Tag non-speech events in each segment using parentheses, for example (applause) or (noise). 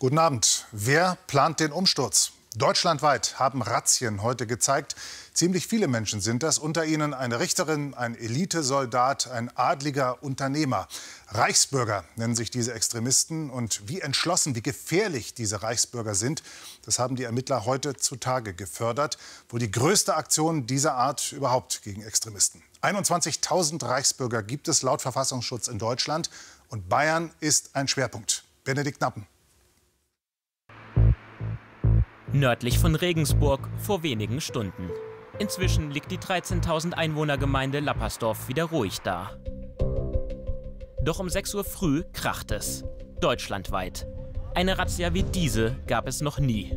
Guten Abend. Wer plant den Umsturz? Deutschlandweit haben Razzien heute gezeigt, ziemlich viele Menschen sind das, unter ihnen eine Richterin, ein Elitesoldat, ein adliger Unternehmer. Reichsbürger nennen sich diese Extremisten und wie entschlossen, wie gefährlich diese Reichsbürger sind, das haben die Ermittler heute zutage gefördert, wohl die größte Aktion dieser Art überhaupt gegen Extremisten. 21.000 Reichsbürger gibt es laut Verfassungsschutz in Deutschland und Bayern ist ein Schwerpunkt. Benedikt Nappen. Nördlich von Regensburg vor wenigen Stunden. Inzwischen liegt die 13.000 Einwohnergemeinde Lappersdorf wieder ruhig da. Doch um 6 Uhr früh kracht es. Deutschlandweit. Eine Razzia wie diese gab es noch nie.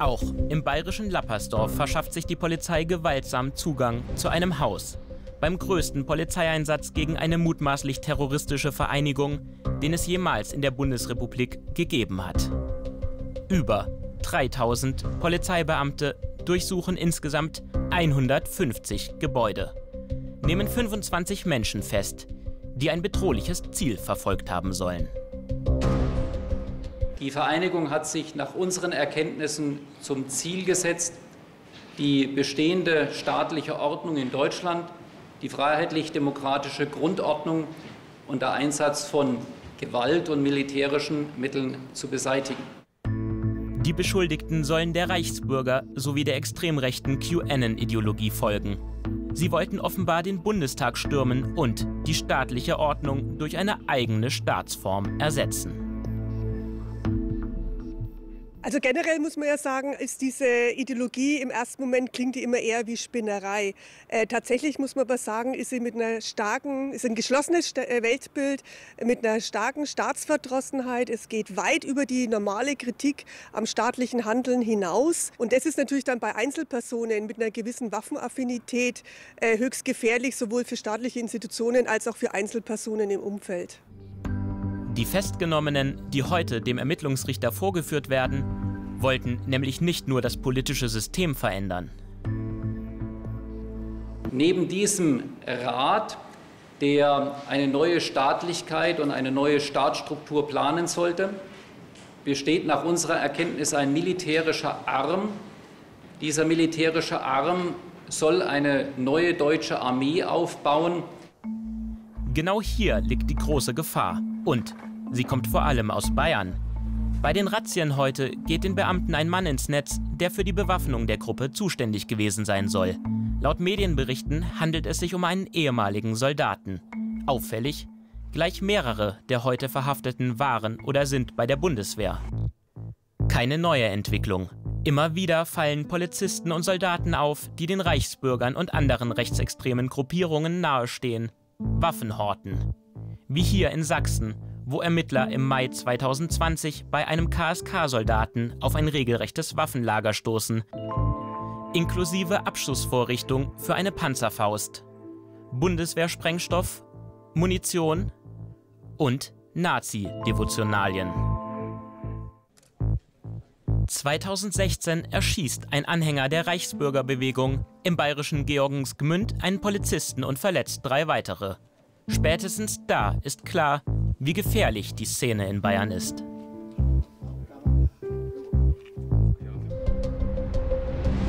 Auch im bayerischen Lappersdorf verschafft sich die Polizei gewaltsam Zugang zu einem Haus. Beim größten Polizeieinsatz gegen eine mutmaßlich terroristische Vereinigung, den es jemals in der Bundesrepublik gegeben hat. Über 3000 Polizeibeamte durchsuchen insgesamt 150 Gebäude, nehmen 25 Menschen fest, die ein bedrohliches Ziel verfolgt haben sollen. Die Vereinigung hat sich nach unseren Erkenntnissen zum Ziel gesetzt, die bestehende staatliche Ordnung in Deutschland, die freiheitlich-demokratische Grundordnung unter Einsatz von Gewalt und militärischen Mitteln zu beseitigen. Die Beschuldigten sollen der Reichsbürger sowie der extrem rechten QAnon-Ideologie folgen. Sie wollten offenbar den Bundestag stürmen und die staatliche Ordnung durch eine eigene Staatsform ersetzen. Also generell muss man ja sagen, ist diese Ideologie im ersten Moment klingt die immer eher wie Spinnerei. Äh, tatsächlich muss man aber sagen, ist sie mit einer starken, ist ein geschlossenes äh, Weltbild mit einer starken Staatsverdrossenheit. Es geht weit über die normale Kritik am staatlichen Handeln hinaus. Und das ist natürlich dann bei Einzelpersonen mit einer gewissen Waffenaffinität äh, höchst gefährlich, sowohl für staatliche Institutionen als auch für Einzelpersonen im Umfeld. Die Festgenommenen, die heute dem Ermittlungsrichter vorgeführt werden, wollten nämlich nicht nur das politische System verändern. Neben diesem Rat, der eine neue Staatlichkeit und eine neue Staatsstruktur planen sollte, besteht nach unserer Erkenntnis ein militärischer Arm. Dieser militärische Arm soll eine neue deutsche Armee aufbauen. Genau hier liegt die große Gefahr und Sie kommt vor allem aus Bayern. Bei den Razzien heute geht den Beamten ein Mann ins Netz, der für die Bewaffnung der Gruppe zuständig gewesen sein soll. Laut Medienberichten handelt es sich um einen ehemaligen Soldaten. Auffällig, gleich mehrere der heute Verhafteten waren oder sind bei der Bundeswehr. Keine neue Entwicklung. Immer wieder fallen Polizisten und Soldaten auf, die den Reichsbürgern und anderen rechtsextremen Gruppierungen nahestehen. Waffen horten. Wie hier in Sachsen, wo Ermittler im Mai 2020 bei einem KSK-Soldaten auf ein regelrechtes Waffenlager stoßen, inklusive Abschussvorrichtung für eine Panzerfaust, Bundeswehrsprengstoff, Munition und Nazi-Devotionalien. 2016 erschießt ein Anhänger der Reichsbürgerbewegung im bayerischen Georgensgmünd einen Polizisten und verletzt drei weitere. Spätestens da ist klar, wie gefährlich die Szene in Bayern ist.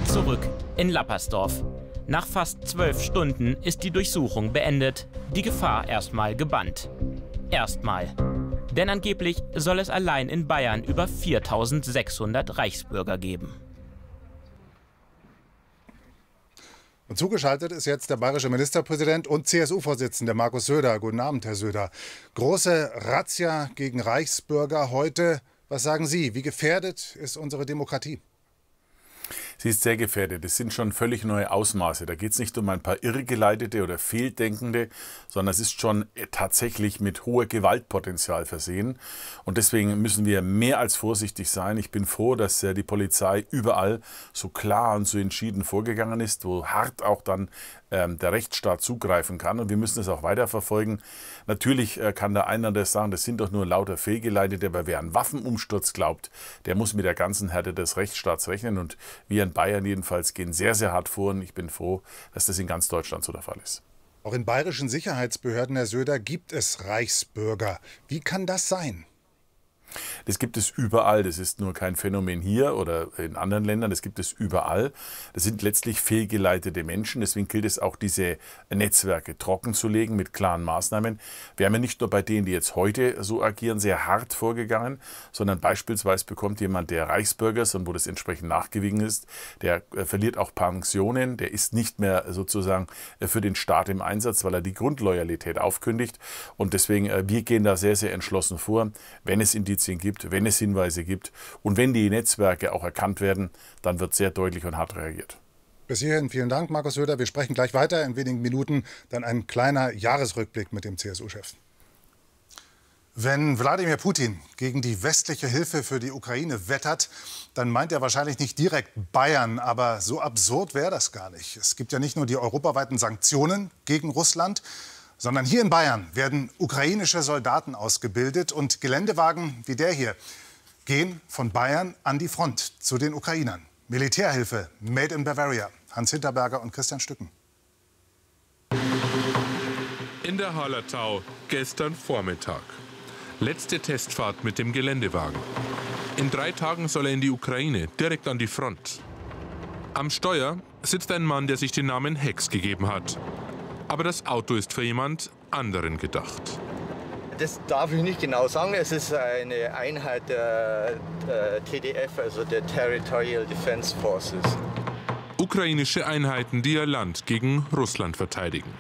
Zurück in Lappersdorf. Nach fast zwölf Stunden ist die Durchsuchung beendet, die Gefahr erstmal gebannt. Erstmal. Denn angeblich soll es allein in Bayern über 4600 Reichsbürger geben. Und zugeschaltet ist jetzt der bayerische Ministerpräsident und CSU-Vorsitzende Markus Söder. Guten Abend, Herr Söder. Große Razzia gegen Reichsbürger heute. Was sagen Sie? Wie gefährdet ist unsere Demokratie? Sie ist sehr gefährdet. Es sind schon völlig neue Ausmaße. Da geht es nicht um ein paar Irrgeleitete oder Fehldenkende, sondern es ist schon tatsächlich mit hohem Gewaltpotenzial versehen. Und deswegen müssen wir mehr als vorsichtig sein. Ich bin froh, dass die Polizei überall so klar und so entschieden vorgegangen ist, wo hart auch dann der Rechtsstaat zugreifen kann. Und wir müssen es auch weiterverfolgen. Natürlich äh, kann der einer das sagen, das sind doch nur lauter Fehlgeleitete, aber wer an Waffenumsturz glaubt, der muss mit der ganzen Härte des Rechtsstaats rechnen. Und wir in Bayern jedenfalls gehen sehr, sehr hart vor. Und ich bin froh, dass das in ganz Deutschland so der Fall ist. Auch in bayerischen Sicherheitsbehörden, Herr Söder, gibt es Reichsbürger. Wie kann das sein? Das gibt es überall. Das ist nur kein Phänomen hier oder in anderen Ländern. Das gibt es überall. Das sind letztlich fehlgeleitete Menschen. Deswegen gilt es auch, diese Netzwerke trocken zu legen mit klaren Maßnahmen. Wir haben ja nicht nur bei denen, die jetzt heute so agieren, sehr hart vorgegangen, sondern beispielsweise bekommt jemand, der Reichsbürger ist und wo das entsprechend nachgewiesen ist, der äh, verliert auch Pensionen, der ist nicht mehr sozusagen äh, für den Staat im Einsatz, weil er die Grundloyalität aufkündigt. Und deswegen, äh, wir gehen da sehr, sehr entschlossen vor. Wenn es Indizien gibt, wenn es Hinweise gibt und wenn die Netzwerke auch erkannt werden, dann wird sehr deutlich und hart reagiert. Bis hierhin vielen Dank, Markus Söder. Wir sprechen gleich weiter. In wenigen Minuten dann ein kleiner Jahresrückblick mit dem CSU-Chef. Wenn Wladimir Putin gegen die westliche Hilfe für die Ukraine wettert, dann meint er wahrscheinlich nicht direkt Bayern, aber so absurd wäre das gar nicht. Es gibt ja nicht nur die europaweiten Sanktionen gegen Russland, sondern hier in Bayern werden ukrainische Soldaten ausgebildet und Geländewagen wie der hier gehen von Bayern an die Front zu den Ukrainern. Militärhilfe made in Bavaria. Hans Hinterberger und Christian Stücken. In der Hallertau gestern Vormittag. Letzte Testfahrt mit dem Geländewagen. In drei Tagen soll er in die Ukraine, direkt an die Front. Am Steuer sitzt ein Mann, der sich den Namen Hex gegeben hat. Aber das Auto ist für jemand anderen gedacht. Das darf ich nicht genau sagen. Es ist eine Einheit der, der TDF, also der Territorial Defense Forces. Ukrainische Einheiten, die ihr Land gegen Russland verteidigen.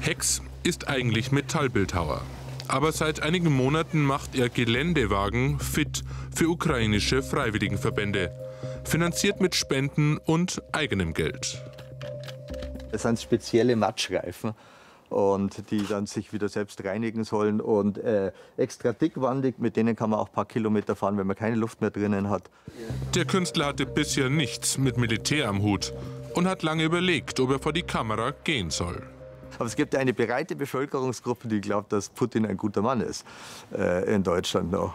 Hex ist eigentlich Metallbildhauer. Aber seit einigen Monaten macht er Geländewagen fit für ukrainische Freiwilligenverbände. Finanziert mit Spenden und eigenem Geld. Das sind spezielle Matschreifen und die dann sich wieder selbst reinigen sollen und äh, extra dickwandig, mit denen kann man auch ein paar Kilometer fahren, wenn man keine Luft mehr drinnen hat. Der Künstler hatte bisher nichts mit Militär am Hut und hat lange überlegt, ob er vor die Kamera gehen soll. Aber es gibt eine breite Bevölkerungsgruppe, die glaubt, dass Putin ein guter Mann ist äh, in Deutschland noch.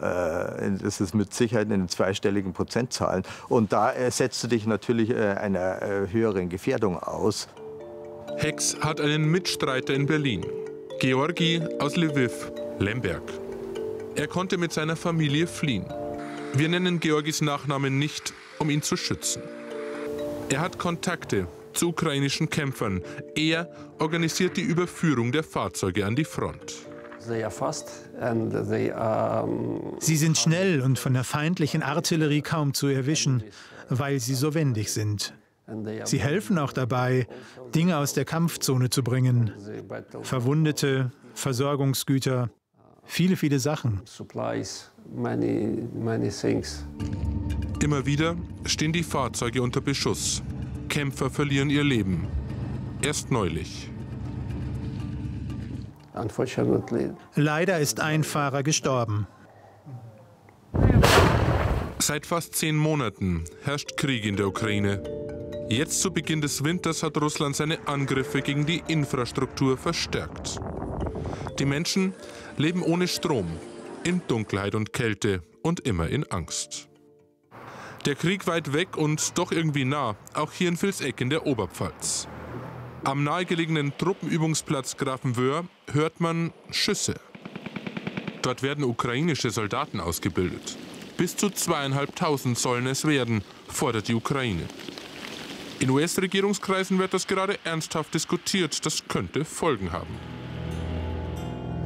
Äh, das ist mit Sicherheit in zweistelligen Prozentzahlen. Und da äh, setzt du dich natürlich äh, einer höheren Gefährdung aus. Hex hat einen Mitstreiter in Berlin, Georgi aus Lviv, Lemberg. Er konnte mit seiner Familie fliehen. Wir nennen Georgis Nachnamen nicht, um ihn zu schützen. Er hat Kontakte zu ukrainischen Kämpfern. Er organisiert die Überführung der Fahrzeuge an die Front. Sie sind schnell und von der feindlichen Artillerie kaum zu erwischen, weil sie so wendig sind. Sie helfen auch dabei, Dinge aus der Kampfzone zu bringen. Verwundete, Versorgungsgüter, viele, viele Sachen. Immer wieder stehen die Fahrzeuge unter Beschuss. Kämpfer verlieren ihr Leben. Erst neulich. Leider ist ein Fahrer gestorben. Seit fast zehn Monaten herrscht Krieg in der Ukraine. Jetzt zu Beginn des Winters hat Russland seine Angriffe gegen die Infrastruktur verstärkt. Die Menschen leben ohne Strom, in Dunkelheit und Kälte und immer in Angst. Der Krieg weit weg und doch irgendwie nah, auch hier in Vilseck in der Oberpfalz. Am nahegelegenen Truppenübungsplatz Grafenwöhr hört man Schüsse. Dort werden ukrainische Soldaten ausgebildet. Bis zu zweieinhalbtausend sollen es werden, fordert die Ukraine. In US-Regierungskreisen wird das gerade ernsthaft diskutiert. Das könnte Folgen haben.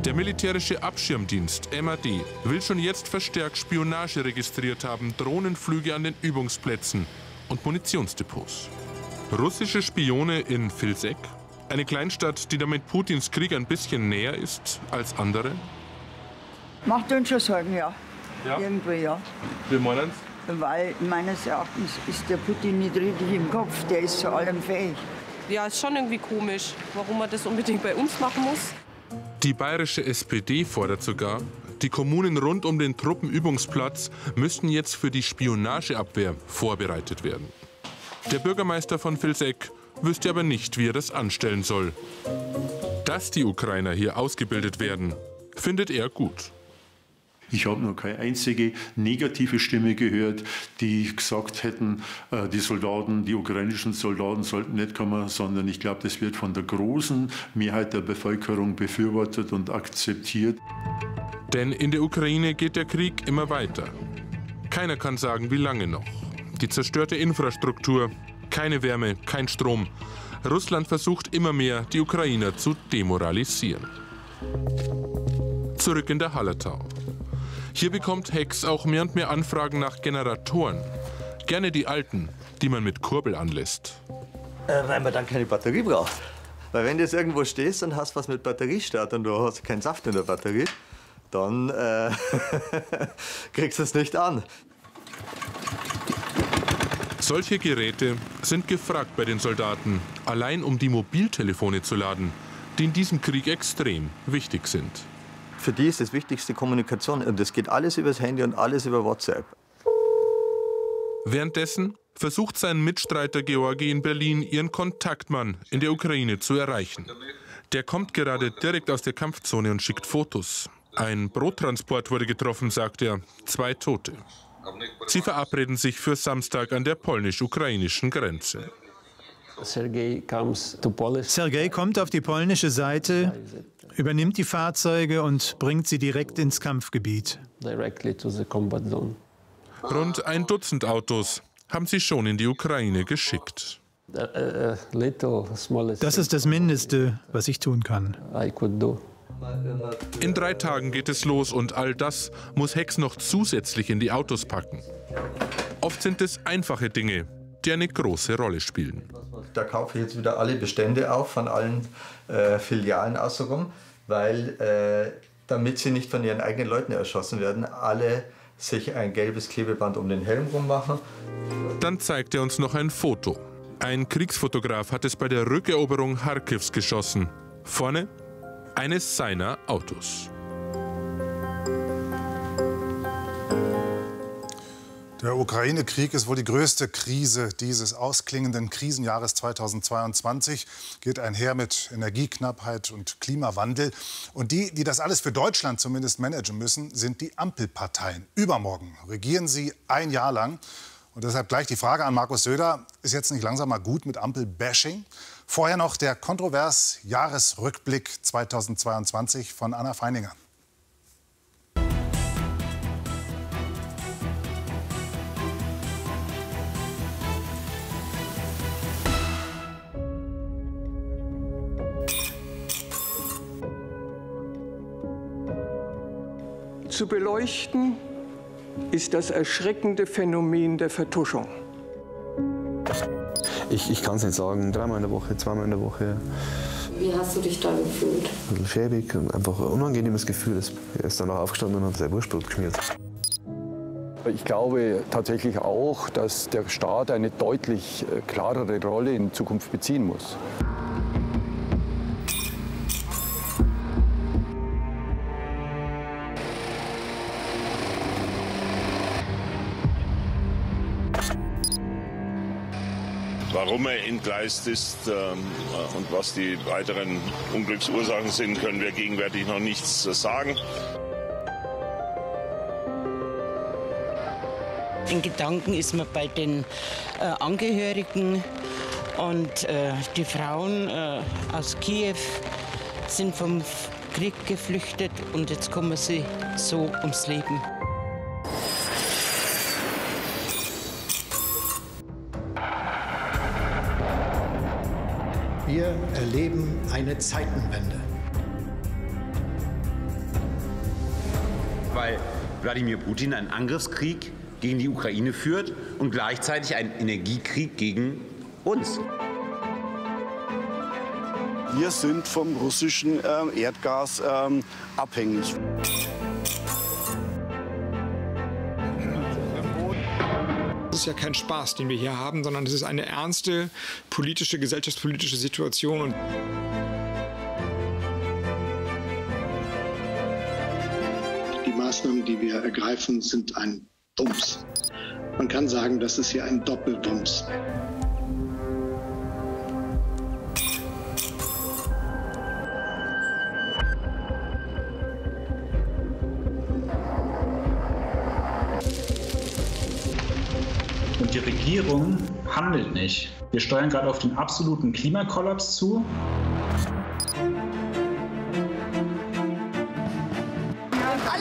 Der militärische Abschirmdienst MAD will schon jetzt verstärkt Spionage registriert haben, Drohnenflüge an den Übungsplätzen und Munitionsdepots. Russische Spione in Vilseck? Eine Kleinstadt, die damit Putins Krieg ein bisschen näher ist als andere? Macht uns schon Sorgen, ja. Ja? Irgendwie, ja. Wir meinen Weil meines Erachtens ist der Putin nicht richtig im Kopf. Der ist zu allem fähig. Ja, ist schon irgendwie komisch, warum man das unbedingt bei uns machen muss. Die bayerische SPD fordert sogar, die Kommunen rund um den Truppenübungsplatz müssten jetzt für die Spionageabwehr vorbereitet werden. Der Bürgermeister von Vilseck wüsste aber nicht, wie er das anstellen soll. Dass die Ukrainer hier ausgebildet werden, findet er gut. Ich habe noch keine einzige negative Stimme gehört, die gesagt hätten, äh, die Soldaten, die ukrainischen Soldaten sollten nicht kommen, sondern ich glaube, das wird von der großen Mehrheit der Bevölkerung befürwortet und akzeptiert. Denn in der Ukraine geht der Krieg immer weiter. Keiner kann sagen, wie lange noch. Die zerstörte Infrastruktur, keine Wärme, kein Strom. Russland versucht immer mehr, die Ukrainer zu demoralisieren. Zurück in der Hallertau. Hier bekommt Hex auch mehr und mehr Anfragen nach Generatoren. Gerne die alten, die man mit Kurbel anlässt. Äh, weil man dann keine Batterie braucht. Weil wenn du jetzt irgendwo stehst und hast was mit Batteriestart und du hast keinen Saft in der Batterie, dann äh, (laughs) kriegst du es nicht an. Solche Geräte sind gefragt bei den Soldaten, allein um die Mobiltelefone zu laden, die in diesem Krieg extrem wichtig sind für die ist das wichtigste Kommunikation. Und das geht alles übers Handy und alles über WhatsApp. Währenddessen versucht sein Mitstreiter Georgi in Berlin, ihren Kontaktmann in der Ukraine zu erreichen. Der kommt gerade direkt aus der Kampfzone und schickt Fotos. Ein Brottransport wurde getroffen, sagt er. Zwei Tote. Sie verabreden sich für Samstag an der polnisch-ukrainischen Grenze. Sergei kommt auf die polnische Seite, übernimmt die Fahrzeuge und bringt sie direkt ins Kampfgebiet. Rund ein Dutzend Autos haben sie schon in die Ukraine geschickt. Das ist das Mindeste, was ich tun kann. In drei Tagen geht es los und all das muss Hex noch zusätzlich in die Autos packen. Oft sind es einfache Dinge, die eine große Rolle spielen. Da kaufe ich jetzt wieder alle Bestände auf von allen äh, Filialen außenrum weil äh, damit sie nicht von ihren eigenen Leuten erschossen werden, alle sich ein gelbes Klebeband um den Helm rummachen. Dann zeigt er uns noch ein Foto. Ein Kriegsfotograf hat es bei der Rückeroberung Kharkivs geschossen. Vorne eines seiner Autos. Der Ukraine-Krieg ist wohl die größte Krise dieses ausklingenden Krisenjahres 2022. Geht einher mit Energieknappheit und Klimawandel. Und die, die das alles für Deutschland zumindest managen müssen, sind die Ampelparteien. Übermorgen regieren sie ein Jahr lang. Und deshalb gleich die Frage an Markus Söder. Ist jetzt nicht langsam mal gut mit Ampel-Bashing? Vorher noch der kontrovers Jahresrückblick 2022 von Anna Feininger. zu beleuchten ist das erschreckende Phänomen der Vertuschung. Ich, ich kann es nicht sagen, dreimal in der Woche, zweimal in der Woche. Wie hast du dich da gefühlt? Ein bisschen schäbig und einfach ein unangenehmes Gefühl. Er ist dann auch aufgestanden und hat sein Wurstbrot geschmiert. Ich glaube tatsächlich auch, dass der Staat eine deutlich äh, klarere Rolle in Zukunft beziehen muss. Warum er entgleist ist ähm, und was die weiteren Unglücksursachen sind, können wir gegenwärtig noch nichts sagen. In Gedanken ist man bei den äh, Angehörigen und äh, die Frauen äh, aus Kiew sind vom Krieg geflüchtet und jetzt kommen sie so ums Leben. Eine Zeitenwende. Weil Wladimir Putin einen Angriffskrieg gegen die Ukraine führt und gleichzeitig einen Energiekrieg gegen uns. Wir sind vom russischen äh, Erdgas äh, abhängig. Das ist ja kein Spaß, den wir hier haben, sondern es ist eine ernste politische, gesellschaftspolitische Situation. ergreifend sind ein Dumps. Man kann sagen, das ist hier ein Doppeldumps. Und die Regierung handelt nicht. Wir steuern gerade auf den absoluten Klimakollaps zu.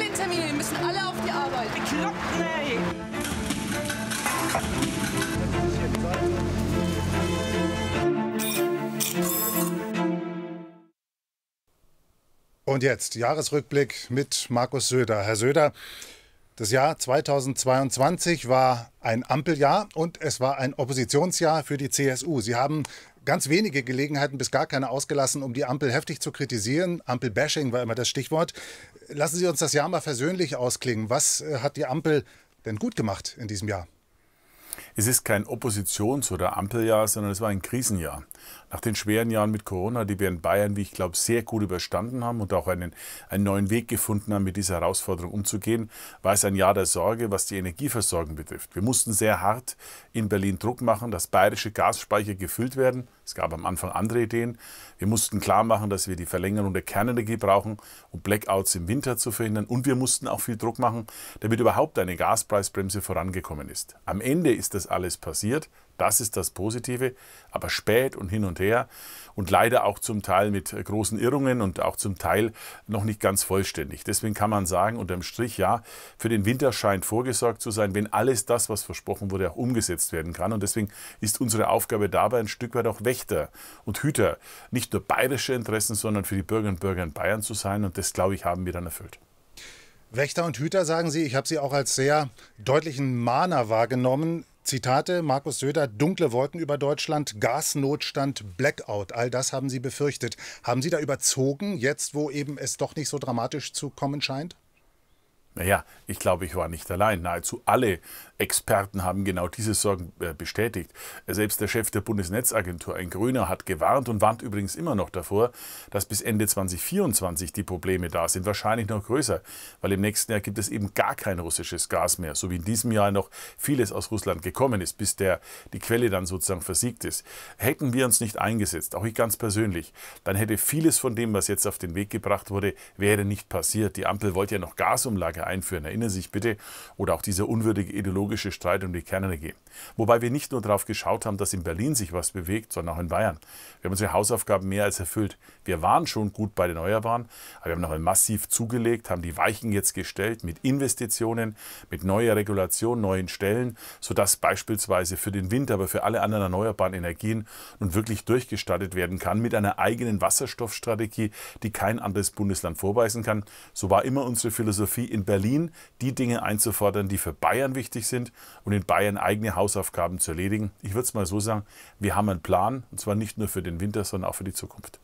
Alle Termine, wir müssen alle auf die Arbeit. Bekloppt, ey! Und jetzt Jahresrückblick mit Markus Söder. Herr Söder, das Jahr 2022 war ein Ampeljahr und es war ein Oppositionsjahr für die CSU. Sie haben ganz wenige Gelegenheiten bis gar keine ausgelassen, um die Ampel heftig zu kritisieren. Ampelbashing war immer das Stichwort. Lassen Sie uns das Jahr mal versöhnlich ausklingen. Was äh, hat die Ampel denn gut gemacht in diesem Jahr? Es ist kein Oppositions- oder Ampeljahr, sondern es war ein Krisenjahr. Nach den schweren Jahren mit Corona, die wir in Bayern, wie ich glaube, sehr gut überstanden haben und auch einen, einen neuen Weg gefunden haben, mit dieser Herausforderung umzugehen, war es ein Jahr der Sorge, was die Energieversorgung betrifft. Wir mussten sehr hart in Berlin Druck machen, dass bayerische Gasspeicher gefüllt werden. Es gab am Anfang andere Ideen. Wir mussten klar machen, dass wir die Verlängerung der Kernenergie brauchen, um Blackouts im Winter zu verhindern. Und wir mussten auch viel Druck machen, damit überhaupt eine Gaspreisbremse vorangekommen ist. Am Ende ist das alles passiert. Das ist das Positive, aber spät und hin und her und leider auch zum Teil mit großen Irrungen und auch zum Teil noch nicht ganz vollständig. Deswegen kann man sagen, unterm Strich, ja, für den Winter scheint vorgesorgt zu sein, wenn alles das, was versprochen wurde, auch umgesetzt werden kann. Und deswegen ist unsere Aufgabe dabei ein Stück weit auch Wächter und Hüter, nicht nur bayerische Interessen, sondern für die Bürgerinnen und Bürger in Bayern zu sein. Und das, glaube ich, haben wir dann erfüllt. Wächter und Hüter, sagen Sie, ich habe Sie auch als sehr deutlichen Mahner wahrgenommen. Zitate, Markus Söder, dunkle Wolken über Deutschland, Gasnotstand, Blackout, all das haben Sie befürchtet. Haben Sie da überzogen, jetzt wo eben es doch nicht so dramatisch zu kommen scheint? Naja, ich glaube, ich war nicht allein. Nahezu alle Experten haben genau diese Sorgen äh, bestätigt. Selbst der Chef der Bundesnetzagentur, ein Grüner, hat gewarnt und warnt übrigens immer noch davor, dass bis Ende 2024 die Probleme da sind. Wahrscheinlich noch größer, weil im nächsten Jahr gibt es eben gar kein russisches Gas mehr, so wie in diesem Jahr noch vieles aus Russland gekommen ist, bis der, die Quelle dann sozusagen versiegt ist. Hätten wir uns nicht eingesetzt, auch ich ganz persönlich, dann hätte vieles von dem, was jetzt auf den Weg gebracht wurde, wäre nicht passiert. Die Ampel wollte ja noch Gasumlage einführen, erinnern Sie sich bitte, oder auch dieser unwürdige ideologische Streit um die Kernenergie. Wobei wir nicht nur darauf geschaut haben, dass in Berlin sich was bewegt, sondern auch in Bayern. Wir haben unsere Hausaufgaben mehr als erfüllt. Wir waren schon gut bei den Erneuerbaren, aber wir haben noch massiv zugelegt, haben die Weichen jetzt gestellt mit Investitionen, mit neuer Regulation, neuen Stellen, sodass beispielsweise für den Wind, aber für alle anderen erneuerbaren Energien nun wirklich durchgestattet werden kann mit einer eigenen Wasserstoffstrategie, die kein anderes Bundesland vorweisen kann. So war immer unsere Philosophie in Berlin, die Dinge einzufordern, die für Bayern wichtig sind und in Bayern eigene Hausaufgaben zu erledigen. Ich würde es mal so sagen, wir haben einen Plan, und zwar nicht nur für den Winter, sondern auch für die Zukunft.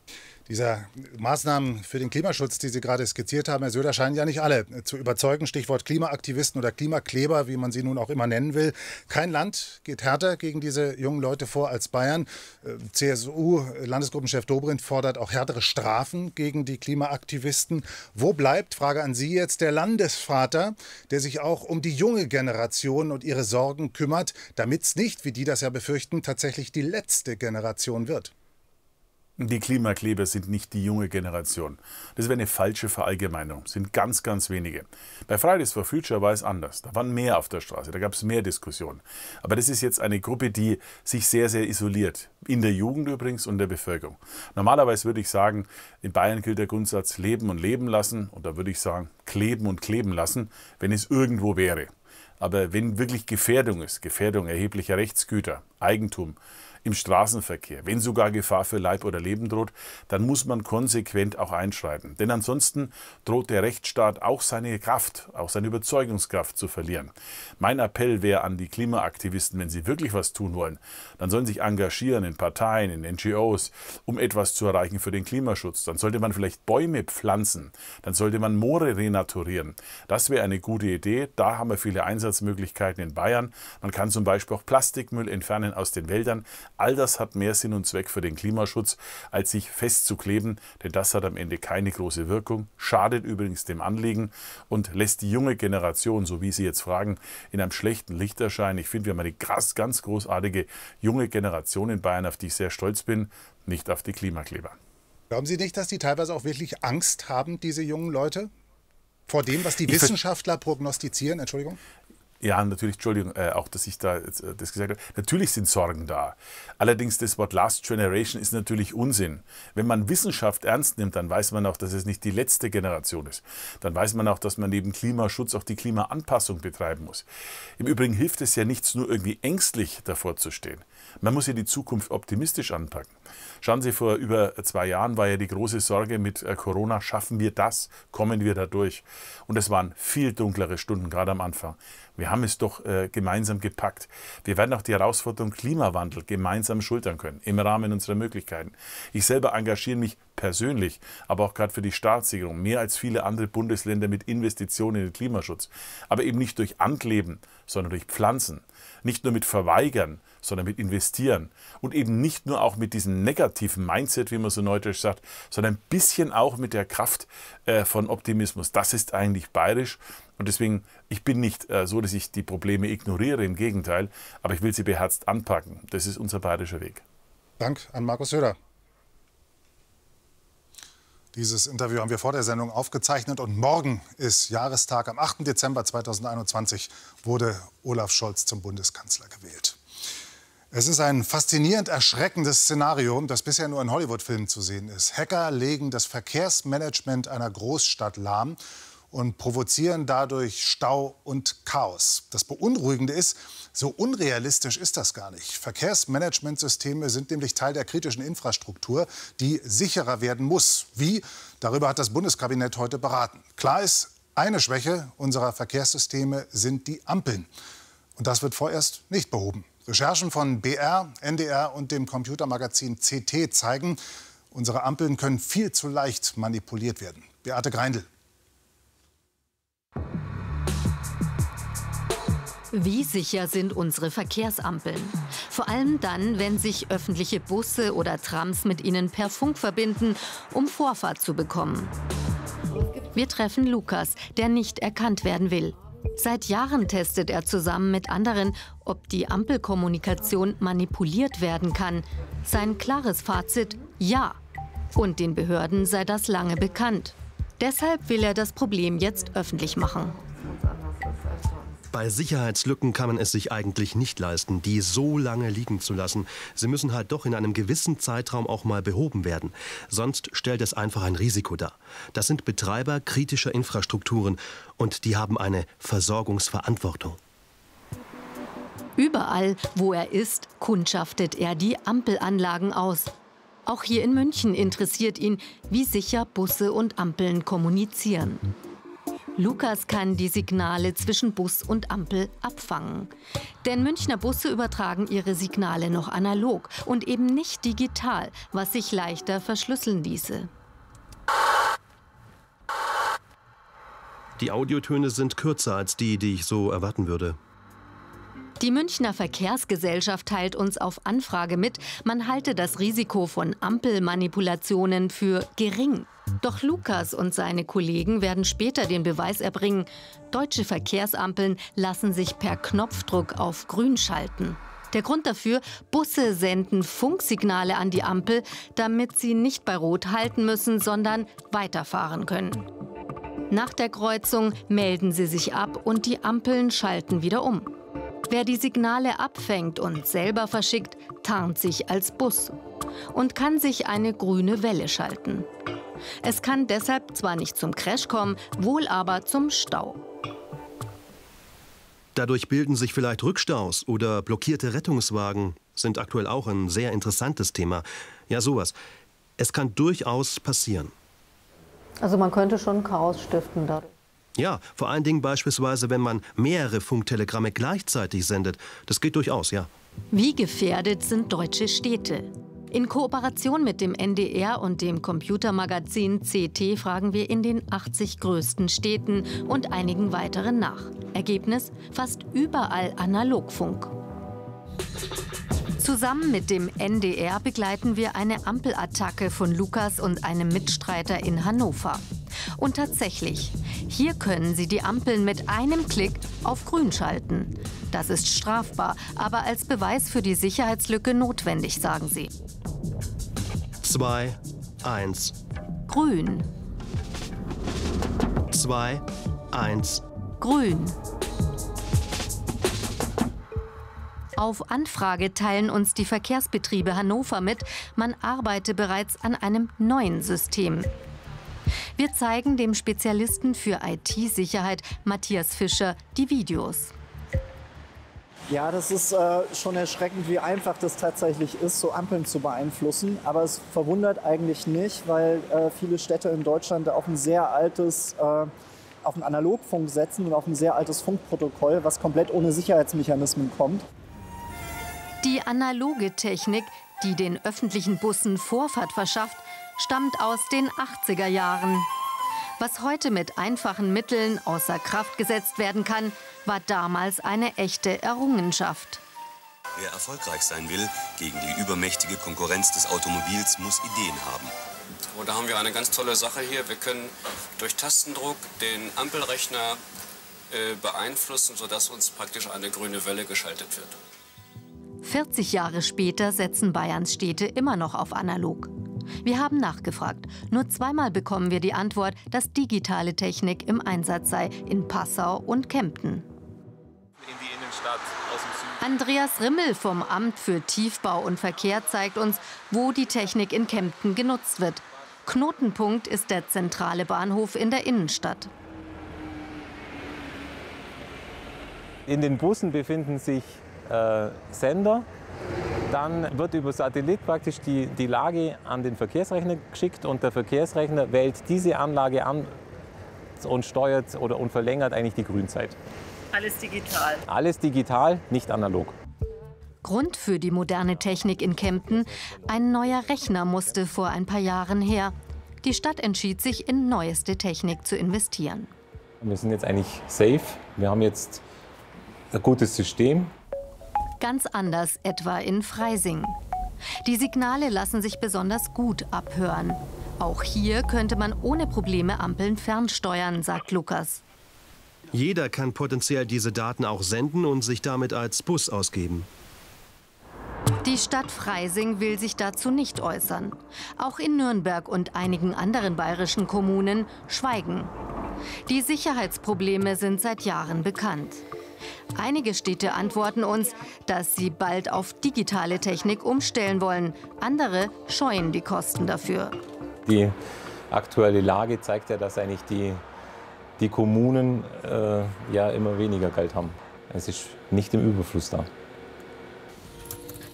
Dieser Maßnahmen für den Klimaschutz, die Sie gerade skizziert haben, Herr Söder, scheinen ja nicht alle zu überzeugen. Stichwort Klimaaktivisten oder Klimakleber, wie man sie nun auch immer nennen will. Kein Land geht härter gegen diese jungen Leute vor als Bayern. Äh, CSU-Landesgruppenchef Dobrindt fordert auch härtere Strafen gegen die Klimaaktivisten. Wo bleibt, Frage an Sie jetzt, der Landesvater, der sich auch um die junge Generation und ihre Sorgen kümmert, damit es nicht, wie die das ja befürchten, tatsächlich die letzte Generation wird? Die Klimakleber sind nicht die junge Generation. Das wäre eine falsche Verallgemeinung. Sind ganz, ganz wenige. Bei Fridays for Future war es anders. Da waren mehr auf der Straße, da gab es mehr Diskussionen. Aber das ist jetzt eine Gruppe, die sich sehr, sehr isoliert. In der Jugend übrigens und der Bevölkerung. Normalerweise würde ich sagen, in Bayern gilt der Grundsatz Leben und Leben lassen. Und da würde ich sagen, kleben und kleben lassen, wenn es irgendwo wäre. Aber wenn wirklich Gefährdung ist, Gefährdung erheblicher Rechtsgüter, Eigentum, im Straßenverkehr, wenn sogar Gefahr für Leib oder Leben droht, dann muss man konsequent auch einschreiten. Denn ansonsten droht der Rechtsstaat auch seine Kraft, auch seine Überzeugungskraft zu verlieren. Mein Appell wäre an die Klimaaktivisten, wenn sie wirklich was tun wollen, dann sollen sie sich engagieren in Parteien, in NGOs, um etwas zu erreichen für den Klimaschutz. Dann sollte man vielleicht Bäume pflanzen, dann sollte man Moore renaturieren. Das wäre eine gute Idee. Da haben wir viele Einsatzmöglichkeiten in Bayern. Man kann zum Beispiel auch Plastikmüll entfernen aus den Wäldern. All das hat mehr Sinn und Zweck für den Klimaschutz, als sich festzukleben, denn das hat am Ende keine große Wirkung, schadet übrigens dem Anliegen und lässt die junge Generation, so wie Sie jetzt fragen, in einem schlechten Licht erscheinen. Ich finde, wir haben eine krass, ganz großartige junge Generation in Bayern, auf die ich sehr stolz bin, nicht auf die Klimakleber. Glauben Sie nicht, dass die teilweise auch wirklich Angst haben, diese jungen Leute? Vor dem, was die Wissenschaftler prognostizieren? Entschuldigung? Ja, natürlich, Entschuldigung, äh, auch dass ich da äh, das gesagt habe. Natürlich sind Sorgen da. Allerdings das Wort Last Generation ist natürlich Unsinn. Wenn man Wissenschaft ernst nimmt, dann weiß man auch, dass es nicht die letzte Generation ist. Dann weiß man auch, dass man neben Klimaschutz auch die Klimaanpassung betreiben muss. Im Übrigen hilft es ja nichts, nur irgendwie ängstlich davor zu stehen. Man muss ja die Zukunft optimistisch anpacken. Schauen Sie, vor über zwei Jahren war ja die große Sorge mit äh, Corona, schaffen wir das, kommen wir da durch? Und es waren viel dunklere Stunden, gerade am Anfang. Wir haben es doch äh, gemeinsam gepackt. Wir werden auch die Herausforderung Klimawandel gemeinsam schultern können, im Rahmen unserer Möglichkeiten. Ich selber engagiere mich persönlich, aber auch gerade für die Staatssicherung, mehr als viele andere Bundesländer mit Investitionen in den Klimaschutz. Aber eben nicht durch Ankleben, sondern durch Pflanzen. Nicht nur mit Verweigern, sondern mit Investieren. Und eben nicht nur auch mit diesem negativen Mindset, wie man so neudeutsch sagt, sondern ein bisschen auch mit der Kraft äh, von Optimismus. Das ist eigentlich bayerisch. Und deswegen, ich bin nicht äh, so, dass ich die Probleme ignoriere, im Gegenteil, aber ich will sie beherzt anpacken. Das ist unser bayerischer Weg. Dank an Markus Söder. Dieses Interview haben wir vor der Sendung aufgezeichnet und morgen ist Jahrestag. Am 8. Dezember 2021 wurde Olaf Scholz zum Bundeskanzler gewählt. Es ist ein faszinierend erschreckendes Szenario, das bisher nur in Hollywood-Filmen zu sehen ist. Hacker legen das Verkehrsmanagement einer Großstadt lahm und provozieren dadurch Stau und Chaos. Das Beunruhigende ist, so unrealistisch ist das gar nicht. Verkehrsmanagementsysteme sind nämlich Teil der kritischen Infrastruktur, die sicherer werden muss. Wie? Darüber hat das Bundeskabinett heute beraten. Klar ist, eine Schwäche unserer Verkehrssysteme sind die Ampeln. Und das wird vorerst nicht behoben. Recherchen von BR, NDR und dem Computermagazin CT zeigen, unsere Ampeln können viel zu leicht manipuliert werden. Beate Greindl. Wie sicher sind unsere Verkehrsampeln? Vor allem dann, wenn sich öffentliche Busse oder Trams mit ihnen per Funk verbinden, um Vorfahrt zu bekommen. Wir treffen Lukas, der nicht erkannt werden will. Seit Jahren testet er zusammen mit anderen, ob die Ampelkommunikation manipuliert werden kann. Sein klares Fazit, ja. Und den Behörden sei das lange bekannt. Deshalb will er das Problem jetzt öffentlich machen. Bei Sicherheitslücken kann man es sich eigentlich nicht leisten, die so lange liegen zu lassen. Sie müssen halt doch in einem gewissen Zeitraum auch mal behoben werden. Sonst stellt es einfach ein Risiko dar. Das sind Betreiber kritischer Infrastrukturen und die haben eine Versorgungsverantwortung. Überall, wo er ist, kundschaftet er die Ampelanlagen aus. Auch hier in München interessiert ihn, wie sicher Busse und Ampeln kommunizieren. Lukas kann die Signale zwischen Bus und Ampel abfangen. Denn Münchner Busse übertragen ihre Signale noch analog und eben nicht digital, was sich leichter verschlüsseln ließe. Die Audiotöne sind kürzer als die, die ich so erwarten würde. Die Münchner Verkehrsgesellschaft teilt uns auf Anfrage mit, man halte das Risiko von Ampelmanipulationen für gering. Doch Lukas und seine Kollegen werden später den Beweis erbringen, deutsche Verkehrsampeln lassen sich per Knopfdruck auf grün schalten. Der Grund dafür, Busse senden Funksignale an die Ampel, damit sie nicht bei Rot halten müssen, sondern weiterfahren können. Nach der Kreuzung melden sie sich ab und die Ampeln schalten wieder um. Wer die Signale abfängt und selber verschickt, tarnt sich als Bus und kann sich eine grüne Welle schalten. Es kann deshalb zwar nicht zum Crash kommen, wohl aber zum Stau. Dadurch bilden sich vielleicht Rückstaus oder blockierte Rettungswagen, sind aktuell auch ein sehr interessantes Thema. Ja, sowas. Es kann durchaus passieren. Also man könnte schon Chaos stiften dadurch. Ja, vor allen Dingen beispielsweise, wenn man mehrere Funktelegramme gleichzeitig sendet. Das geht durchaus, ja. Wie gefährdet sind deutsche Städte? In Kooperation mit dem NDR und dem Computermagazin CT fragen wir in den 80 größten Städten und einigen weiteren nach. Ergebnis: fast überall Analogfunk. Zusammen mit dem NDR begleiten wir eine Ampelattacke von Lukas und einem Mitstreiter in Hannover. Und tatsächlich, hier können Sie die Ampeln mit einem Klick auf grün schalten. Das ist strafbar, aber als Beweis für die Sicherheitslücke notwendig, sagen Sie. 2, 1. Grün. 2, 1. Grün. Auf Anfrage teilen uns die Verkehrsbetriebe Hannover mit, man arbeite bereits an einem neuen System. Wir zeigen dem Spezialisten für IT-Sicherheit Matthias Fischer die Videos. Ja, das ist äh, schon erschreckend, wie einfach das tatsächlich ist, so Ampeln zu beeinflussen. Aber es verwundert eigentlich nicht, weil äh, viele Städte in Deutschland auf ein sehr altes, äh, auf einen Analogfunk setzen und auf ein sehr altes Funkprotokoll, was komplett ohne Sicherheitsmechanismen kommt. Die analoge Technik, die den öffentlichen Bussen Vorfahrt verschafft, stammt aus den 80er Jahren. Was heute mit einfachen Mitteln außer Kraft gesetzt werden kann, war damals eine echte Errungenschaft. Wer erfolgreich sein will gegen die übermächtige Konkurrenz des Automobils, muss Ideen haben. Und da haben wir eine ganz tolle Sache hier. Wir können durch Tastendruck den Ampelrechner äh, beeinflussen, sodass uns praktisch eine grüne Welle geschaltet wird. 40 Jahre später setzen Bayerns Städte immer noch auf analog. Wir haben nachgefragt. Nur zweimal bekommen wir die Antwort, dass digitale Technik im Einsatz sei in Passau und Kempten. Andreas Rimmel vom Amt für Tiefbau und Verkehr zeigt uns, wo die Technik in Kempten genutzt wird. Knotenpunkt ist der zentrale Bahnhof in der Innenstadt. In den Bussen befinden sich äh, Sender, dann wird über Satellit praktisch die, die Lage an den Verkehrsrechner geschickt und der Verkehrsrechner wählt diese Anlage an und steuert oder und verlängert eigentlich die Grünzeit. Alles digital. Alles digital, nicht analog. Grund für die moderne Technik in Kempten, ein neuer Rechner musste vor ein paar Jahren her. Die Stadt entschied sich, in neueste Technik zu investieren. Wir sind jetzt eigentlich safe. Wir haben jetzt ein gutes System. Ganz anders etwa in Freising. Die Signale lassen sich besonders gut abhören. Auch hier könnte man ohne Probleme Ampeln fernsteuern, sagt Lukas. Jeder kann potenziell diese Daten auch senden und sich damit als Bus ausgeben. Die Stadt Freising will sich dazu nicht äußern. Auch in Nürnberg und einigen anderen bayerischen Kommunen schweigen. Die Sicherheitsprobleme sind seit Jahren bekannt. Einige Städte antworten uns, dass sie bald auf digitale Technik umstellen wollen. Andere scheuen die Kosten dafür. Die aktuelle Lage zeigt ja, dass eigentlich die, die Kommunen äh, ja immer weniger Geld haben. Es ist nicht im Überfluss da.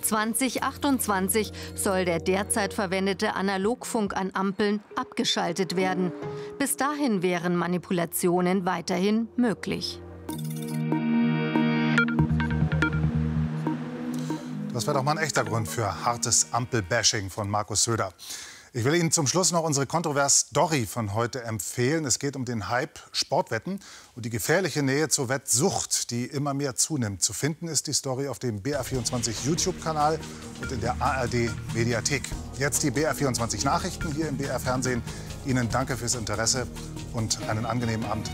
2028 soll der derzeit verwendete Analogfunk an Ampeln abgeschaltet werden. Bis dahin wären Manipulationen weiterhin möglich. Wäre doch mal ein echter Grund für hartes Ampelbashing von Markus Söder. Ich will Ihnen zum Schluss noch unsere kontroverse Story von heute empfehlen. Es geht um den Hype Sportwetten und die gefährliche Nähe zur Wettsucht, die immer mehr zunimmt. Zu finden ist die Story auf dem BR24 YouTube-Kanal und in der ARD Mediathek. Jetzt die BR24 Nachrichten hier im BR Fernsehen. Ihnen danke fürs Interesse und einen angenehmen Abend.